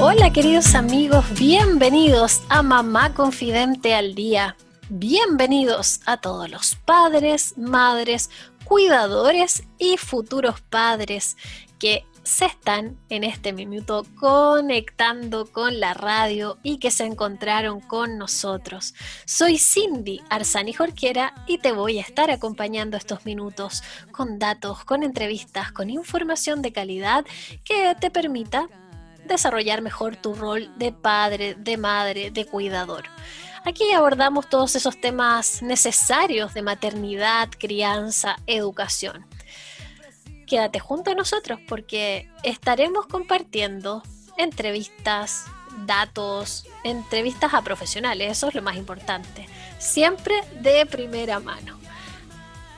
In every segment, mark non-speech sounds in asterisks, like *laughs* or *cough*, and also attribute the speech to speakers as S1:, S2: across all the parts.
S1: Hola queridos amigos, bienvenidos a Mamá Confidente al Día. Bienvenidos a todos los padres, madres, cuidadores y futuros padres que se están en este minuto conectando con la radio y que se encontraron con nosotros. Soy Cindy Arzani Jorquera y te voy a estar acompañando estos minutos con datos, con entrevistas, con información de calidad que te permita desarrollar mejor tu rol de padre, de madre, de cuidador. Aquí abordamos todos esos temas necesarios de maternidad, crianza, educación. Quédate junto a nosotros porque estaremos compartiendo entrevistas, datos, entrevistas a profesionales, eso es lo más importante, siempre de primera mano.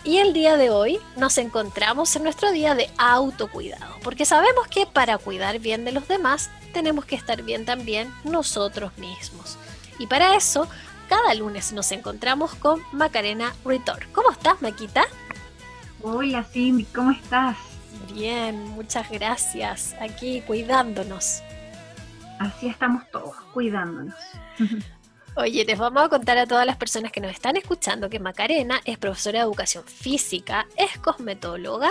S1: Y el día de hoy nos encontramos en nuestro día de autocuidado, porque sabemos que para cuidar bien de los demás tenemos que estar bien también nosotros mismos. Y para eso, cada lunes nos encontramos con Macarena Ritor. ¿Cómo estás, Maquita?
S2: Hola, Cindy, ¿cómo estás?
S1: Bien, muchas gracias. Aquí cuidándonos.
S2: Así estamos todos, cuidándonos. *laughs*
S1: Oye, les vamos a contar a todas las personas que nos están escuchando que Macarena es profesora de educación física, es cosmetóloga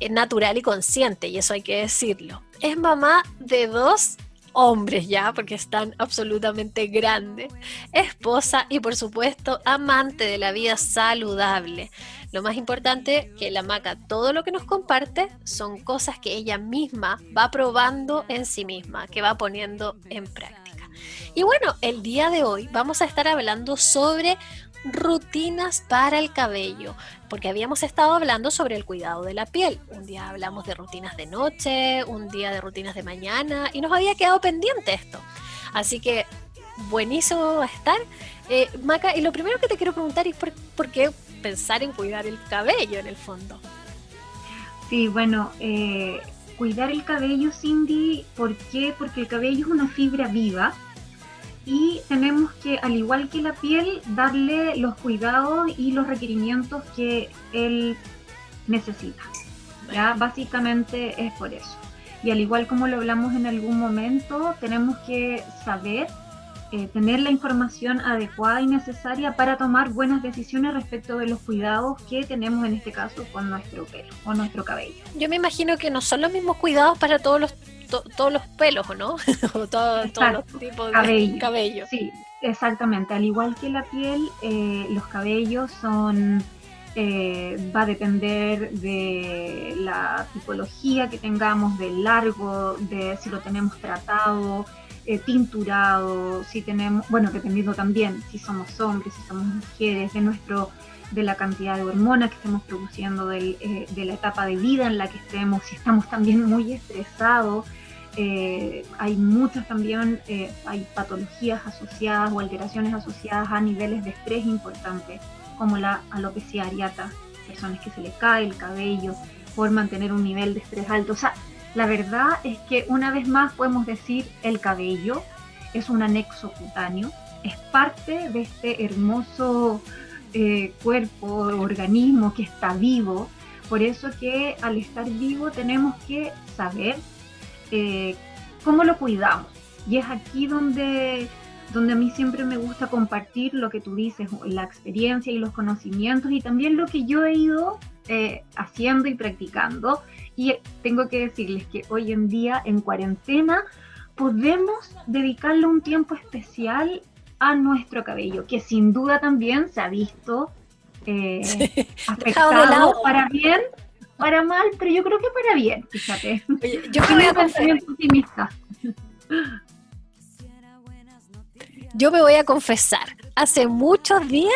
S1: es natural y consciente, y eso hay que decirlo. Es mamá de dos hombres ya, porque están absolutamente grandes, esposa y por supuesto amante de la vida saludable. Lo más importante que la maca todo lo que nos comparte son cosas que ella misma va probando en sí misma, que va poniendo en práctica. Y bueno, el día de hoy vamos a estar hablando sobre rutinas para el cabello, porque habíamos estado hablando sobre el cuidado de la piel. Un día hablamos de rutinas de noche, un día de rutinas de mañana, y nos había quedado pendiente esto. Así que buenísimo estar. Eh, Maca, y lo primero que te quiero preguntar es por, qué pensar en cuidar el cabello en el fondo.
S2: Sí, bueno, eh, cuidar el cabello, Cindy, ¿por qué? Porque el cabello es una fibra viva y tenemos que, al igual que la piel, darle los cuidados y los requerimientos que él necesita. ¿ya? Básicamente es por eso. Y al igual como lo hablamos en algún momento, tenemos que saber eh, tener la información adecuada y necesaria para tomar buenas decisiones respecto de los cuidados que tenemos en este caso con nuestro pelo o nuestro cabello.
S1: Yo me imagino que no son los mismos cuidados para todos los todos los pelos, ¿o no? *laughs* o todos los tipos de cabello.
S2: Sí, exactamente. Al igual que la piel, eh, los cabellos son... Eh, va a depender de la tipología que tengamos, del largo, de si lo tenemos tratado, eh, tinturado, si tenemos, bueno, dependiendo también si somos hombres, si somos mujeres, de nuestro de la cantidad de hormonas que estemos produciendo, de la etapa de vida en la que estemos, si estamos también muy estresados, eh, hay muchas también, eh, hay patologías asociadas o alteraciones asociadas a niveles de estrés importantes, como la alopecia areata, personas que se les cae el cabello por mantener un nivel de estrés alto. O sea, la verdad es que una vez más podemos decir el cabello es un anexo cutáneo, es parte de este hermoso eh, cuerpo, organismo que está vivo. Por eso que al estar vivo tenemos que saber eh, cómo lo cuidamos. Y es aquí donde, donde a mí siempre me gusta compartir lo que tú dices, la experiencia y los conocimientos y también lo que yo he ido eh, haciendo y practicando. Y tengo que decirles que hoy en día en cuarentena podemos dedicarle un tiempo especial a nuestro cabello, que sin duda también se ha visto eh, *laughs* afectado para bien para mal, pero yo creo que para bien, fíjate.
S1: yo me *laughs* voy a confesar. Yo me voy a confesar, hace muchos días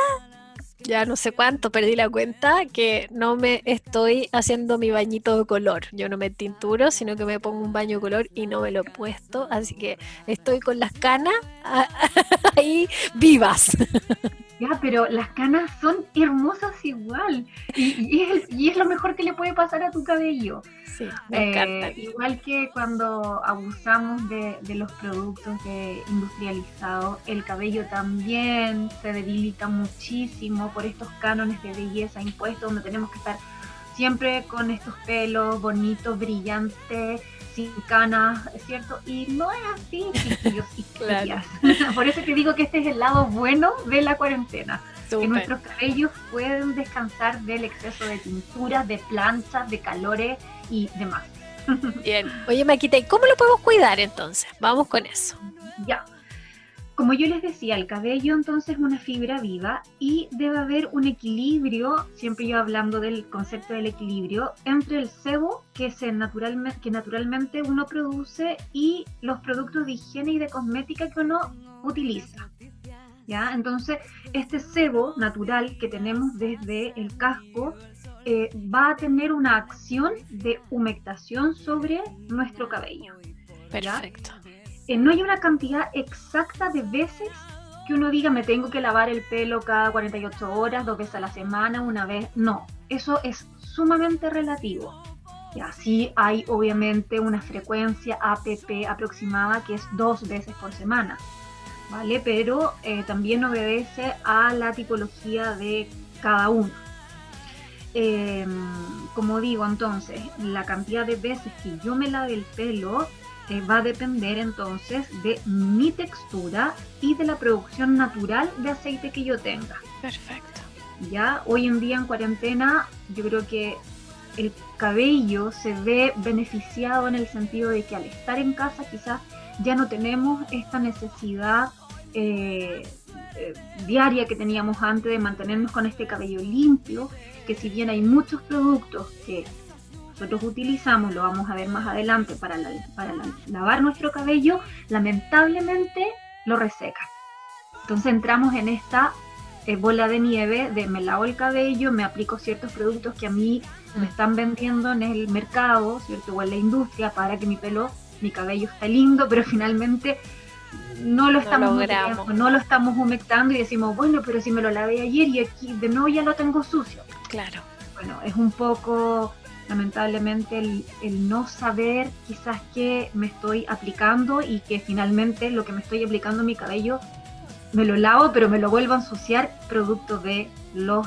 S1: ya no sé cuánto, perdí la cuenta, que no me estoy haciendo mi bañito de color. Yo no me tinturo, sino que me pongo un baño de color y no me lo he puesto. Así que estoy con las canas *laughs* ahí vivas. *laughs*
S2: Ya, pero las canas son hermosas igual. Y, es, lo mejor que le puede pasar a tu cabello.
S1: Sí, me
S2: eh, igual que cuando abusamos de, los productos de industrializados, el cabello también se debilita muchísimo por estos cánones de belleza impuestos donde tenemos que estar siempre con estos pelos bonitos, brillantes, sin canas, ¿es cierto? Y no es así, *laughs* *laughs* Por eso te digo que este es el lado bueno de la cuarentena. Que nuestros cabellos pueden descansar del exceso de tinturas, de planchas, de calores y demás. *laughs*
S1: Bien. Oye, Maquita, ¿y cómo lo podemos cuidar entonces? Vamos con eso.
S2: Ya. Como yo les decía, el cabello entonces es una fibra viva y debe haber un equilibrio, siempre yo hablando del concepto del equilibrio, entre el sebo que, se naturalmente, que naturalmente uno produce y los productos de higiene y de cosmética que uno utiliza. ¿Ya? Entonces, este sebo natural que tenemos desde el casco eh, va a tener una acción de humectación sobre nuestro cabello.
S1: Perfecto
S2: no hay una cantidad exacta de veces que uno diga me tengo que lavar el pelo cada 48 horas, dos veces a la semana, una vez. No, eso es sumamente relativo. Y así hay obviamente una frecuencia APP aproximada que es dos veces por semana, ¿vale? Pero eh, también obedece a la tipología de cada uno. Em, como digo, entonces, la cantidad de veces que yo me lave el pelo eh, va a depender entonces de mi textura y de la producción natural de aceite que yo tenga.
S1: Perfecto.
S2: Ya hoy en día en cuarentena yo creo que el cabello se ve beneficiado en el sentido de que al estar en casa quizás ya no tenemos esta necesidad eh, eh, diaria que teníamos antes de mantenernos con este cabello limpio, que si bien hay muchos productos que nosotros utilizamos, lo vamos a ver más adelante, para, para lavar nuestro cabello, lamentablemente lo reseca. Entonces entramos en esta eh, bola de nieve de me lavo el cabello, me aplico ciertos productos que a mí me están vendiendo en el mercado, ¿cierto? O en la industria para que mi pelo, mi cabello esté lindo, pero finalmente no lo estamos no lo estamos humectando y decimos, bueno, pero si me lo lavé ayer y aquí de nuevo ya lo tengo sucio.
S1: Claro.
S2: Bueno, es un poco lamentablemente el, no saber quizás qué me estoy aplicando y que finalmente lo que me estoy aplicando en mi cabello me lo lavo, pero me lo vuelvo a ensuciar producto de los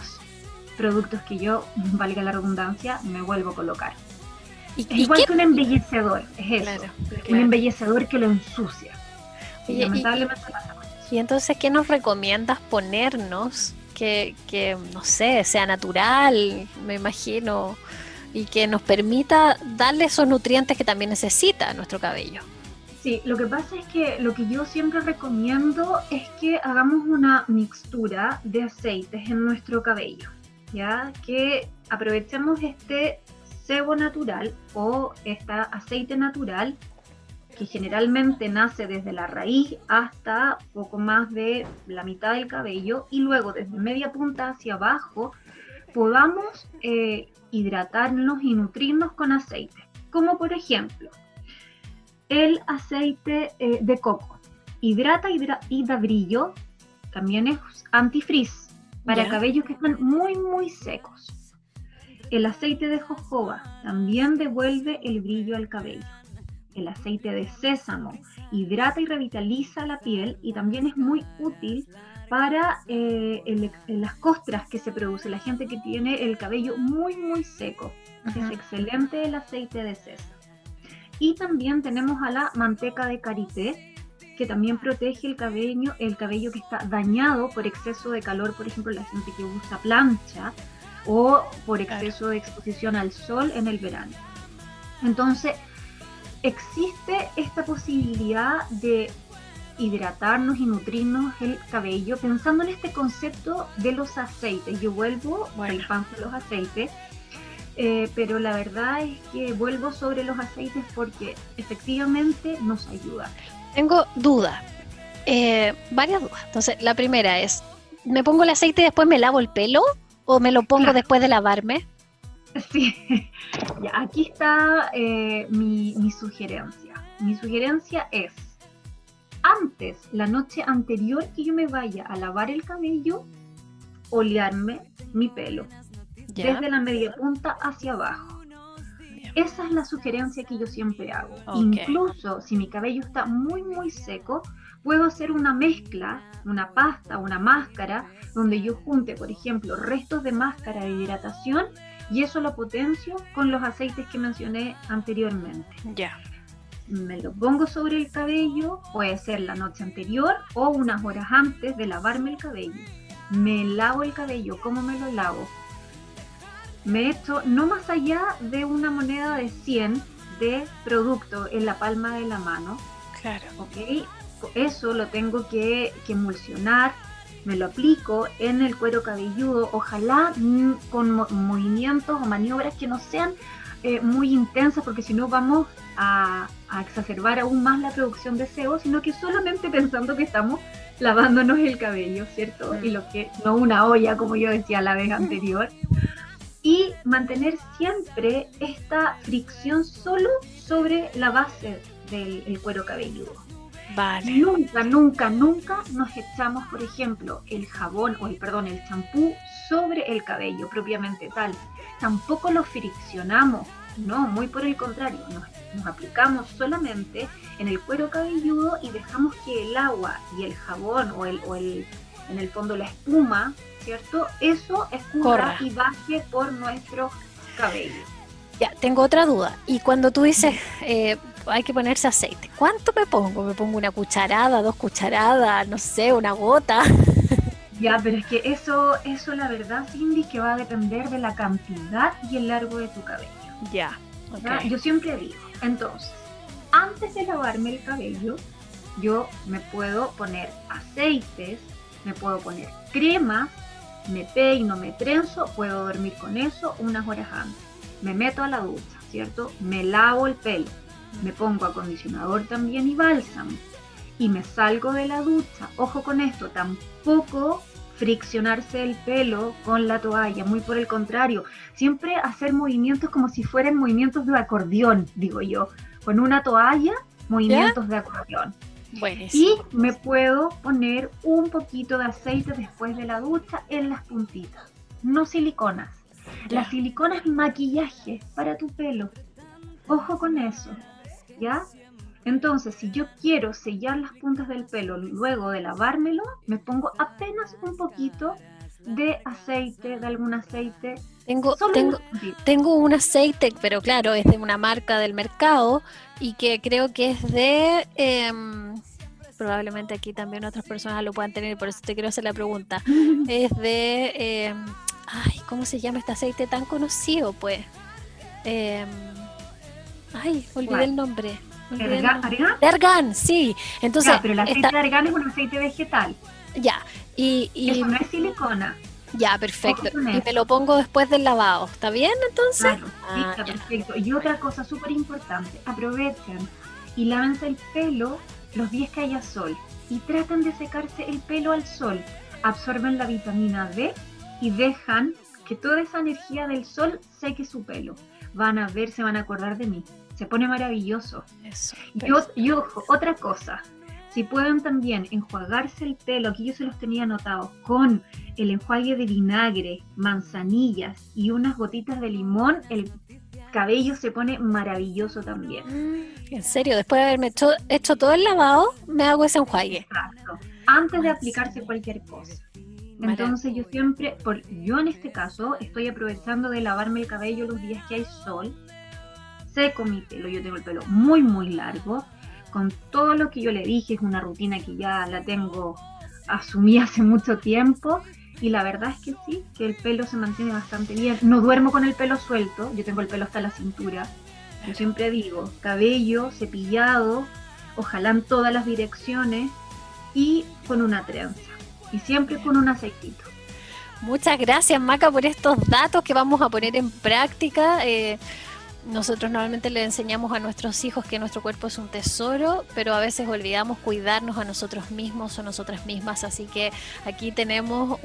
S2: productos que yo, *laughs* valga la redundancia, me vuelvo a colocar. ¿Y, igual que un embellecedor, es eso, un embellecedor que lo ensucia.
S1: y, lamentablemente y, entonces, ¿qué nos recomiendas ponernos que, que, no sé, sea natural, me imagino? Y que nos permita darle esos nutrientes que también necesita nuestro cabello.
S2: Sí, lo que pasa es que lo que yo siempre recomiendo es que hagamos una mixtura de aceites en nuestro cabello, ¿ya? Que aprovechemos este sebo natural o este aceite natural que generalmente nace desde la raíz hasta poco más de la mitad del cabello y luego desde media punta hacia abajo podamos eh, hidratarnos y nutrirnos con aceite, como por ejemplo el aceite eh, de coco. Hidrata y da brillo, también es antifrizz para cabellos que están muy muy secos. El aceite de jojoba también devuelve el brillo al cabello. El aceite de sésamo hidrata y revitaliza la piel y también es muy útil para eh, las costras que se produce, la gente que tiene el cabello muy, muy seco. Es excelente el aceite de sésamo. Y también tenemos a la manteca de karité, que también protege el cabello, el cabello que está dañado por exceso de calor, por ejemplo, la gente que usa plancha o por exceso de exposición al sol en el verano. Entonces, existe esta posibilidad de hidratarnos y nutrirnos el cabello pensando en este concepto de los aceites. Yo vuelvo al pan de los aceites, eh, pero la verdad es que vuelvo sobre los aceites porque efectivamente nos ayuda.
S1: Tengo dudas, eh, varias dudas. Entonces, la primera es, me pongo el aceite y después me lavo el pelo o me lo pongo después de lavarme.
S2: Sí, *laughs* aquí está eh, mi, mi sugerencia. Mi sugerencia es, antes, la noche anterior que yo me vaya a lavar el cabello, olearme mi pelo, desde la media punta hacia abajo. Esa es la sugerencia que yo siempre hago. Incluso si mi cabello está muy, muy seco, puedo hacer una mezcla, una pasta, una máscara, donde yo junte, por ejemplo, restos de máscara de hidratación y eso lo potencio con los aceites que mencioné anteriormente.
S1: Ya.
S2: Me lo pongo sobre el cabello, puede ser la noche anterior o unas horas antes de lavarme el cabello. Me lavo el cabello, ¿cómo me lo lavo? Me echo no más allá de una moneda de 100 de producto en la palma de la mano.
S1: Claro.
S2: ¿Ok? Eso lo tengo que, que emulsionar, me lo aplico en el cuero cabelludo, ojalá mm, con movimientos o maniobras que no sean eh, muy intensas, porque si no vamos a, exacerbar aún más la producción de sebo, sino que solamente *laughs* pensando que estamos lavándonos el cabello, ¿cierto? Y lo que no una olla, como yo decía la vez anterior. Y mantener siempre esta fricción solo sobre la base del cuero cabelludo. Nunca, nunca, nunca nos echamos, por ejemplo, el jabón o el, perdón, el champú sobre el cabello propiamente tal. Tampoco lo friccionamos, no, muy por el contrario, nos, aplicamos solamente en el cuero cabelludo y dejamos que el agua y el jabón o el, o el en el fondo la espuma, ¿cierto? Eso escurra y baje por nuestro cabello.
S1: Ya, tengo otra duda. Y cuando tú dices, eh, hay que ponerse aceite. ¿Cuánto me pongo? ¿Me pongo una cucharada, dos cucharadas, no sé, una gota? *laughs*
S2: Ya, pero es que eso, eso la verdad, Cindy, que va a depender de la cantidad y el largo de tu cabello.
S1: Ya,
S2: Yo siempre digo, entonces, antes de lavarme el cabello, yo me puedo poner aceites, me puedo poner crema, me peino, me trenzo, puedo dormir con eso unas horas antes. Me meto a la ducha, ¿cierto? Me lavo el pelo, me pongo acondicionador también y bálsamo y me salgo de la ducha. Ojo con esto, tampoco friccionarse el pelo con la toalla, muy por el contrario, siempre hacer movimientos como si fueran movimientos de acordeón, digo yo, con una toalla, movimientos de acordeón. Y me puedo poner un poquito de aceite después de la ducha en las puntitas, no siliconas. La silicona es maquillaje para tu pelo. Ojo con eso. ¿Ya? Entonces, si yo quiero sellar las puntas del pelo luego de lavármelo, me pongo apenas un poquito de aceite, de algún aceite.
S1: Tengo, tengo, tengo un aceite, pero claro, es de una marca del mercado y que creo que es de... Em, probablemente aquí también otras personas lo puedan tener, por eso te quiero hacer la pregunta. *laughs* es de... Em, ay, ¿cómo se llama este aceite tan conocido? Pues... Eh, Ay, olvidé el nombre. Sí. Entonces,
S2: pero el aceite de argán es un aceite vegetal.
S1: Ya, y, y...
S2: Eso no es silicona.
S1: Ya, perfecto. Y me lo pongo después del lavado. ¿Está bien entonces?
S2: Claro, ah, está perfecto. Y otra cosa súper importante, aprovechen y lávense el pelo los días que haya sol y tratan de secarse el pelo al sol. Absorben la vitamina D y dejan que toda esa energía del sol seque su pelo. Van a ver, se van a acordar de mí se pone maravilloso.
S1: Eso,
S2: y, ojo, otra cosa, si pueden también enjuagarse el pelo, aquí yo se los tenía anotado, con el enjuague de vinagre, manzanillas y unas gotitas de limón, el cabello se pone maravilloso también.
S1: Mm, en serio, después de haberme hecho, todo el lavado, me hago ese enjuague.
S2: Exacto, antes de aplicarse cualquier cosa. Entonces yo siempre, por, yo en este caso, estoy aprovechando de lavarme el cabello los días que hay sol seco mi pelo, yo tengo el pelo muy muy largo, con todo lo que yo le dije, es una rutina que ya la tengo asumida hace mucho tiempo y la verdad es que sí, que el pelo se mantiene bastante bien. No duermo con el pelo suelto, yo tengo el pelo hasta la cintura. Yo siempre digo, cabello cepillado, ojalá en todas las direcciones y con una trenza. Y siempre con un aceitito.
S1: Muchas gracias Maca por estos datos que vamos a poner en práctica. Eh, nosotros normalmente le enseñamos a nuestros hijos que nuestro cuerpo es un tesoro, pero a veces olvidamos cuidarnos a nosotros mismos o nosotras mismas. Así que aquí tenemos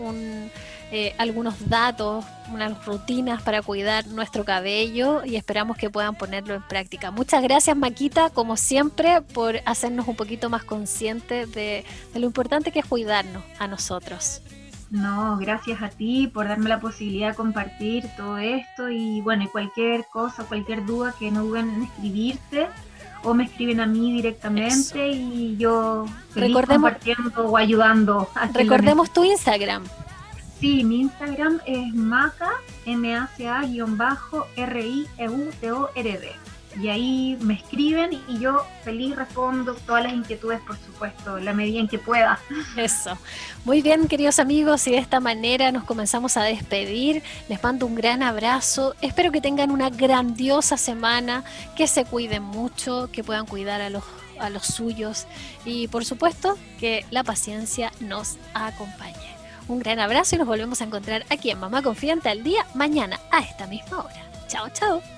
S1: eh, algunos datos, unas rutinas para cuidar nuestro cabello y esperamos que puedan ponerlo en práctica. Muchas gracias Maquita, como siempre, por hacernos un poquito más conscientes de lo importante que es cuidarnos a nosotros.
S2: No, gracias a ti por darme la posibilidad de compartir todo esto y bueno, y cualquier cosa, cualquier duda que no duden en escribirte o me escriben a mí directamente y yo feliz compartiendo o ayudando.
S1: recordemos tu Instagram.
S2: Sí, mi Instagram es maca, m a c a r i e u t o r d y ahí me escriben y yo feliz respondo todas las inquietudes, por supuesto, la medida en que pueda.
S1: Eso. Muy bien, queridos amigos, y de esta manera nos comenzamos a despedir. Les mando un gran abrazo. Espero que tengan una grandiosa semana, que se cuiden mucho, que puedan cuidar a los a los suyos y por supuesto que la paciencia nos acompañe. Un gran abrazo y nos volvemos a encontrar aquí en Mamá Confiante al día mañana a esta misma hora. Chao, chao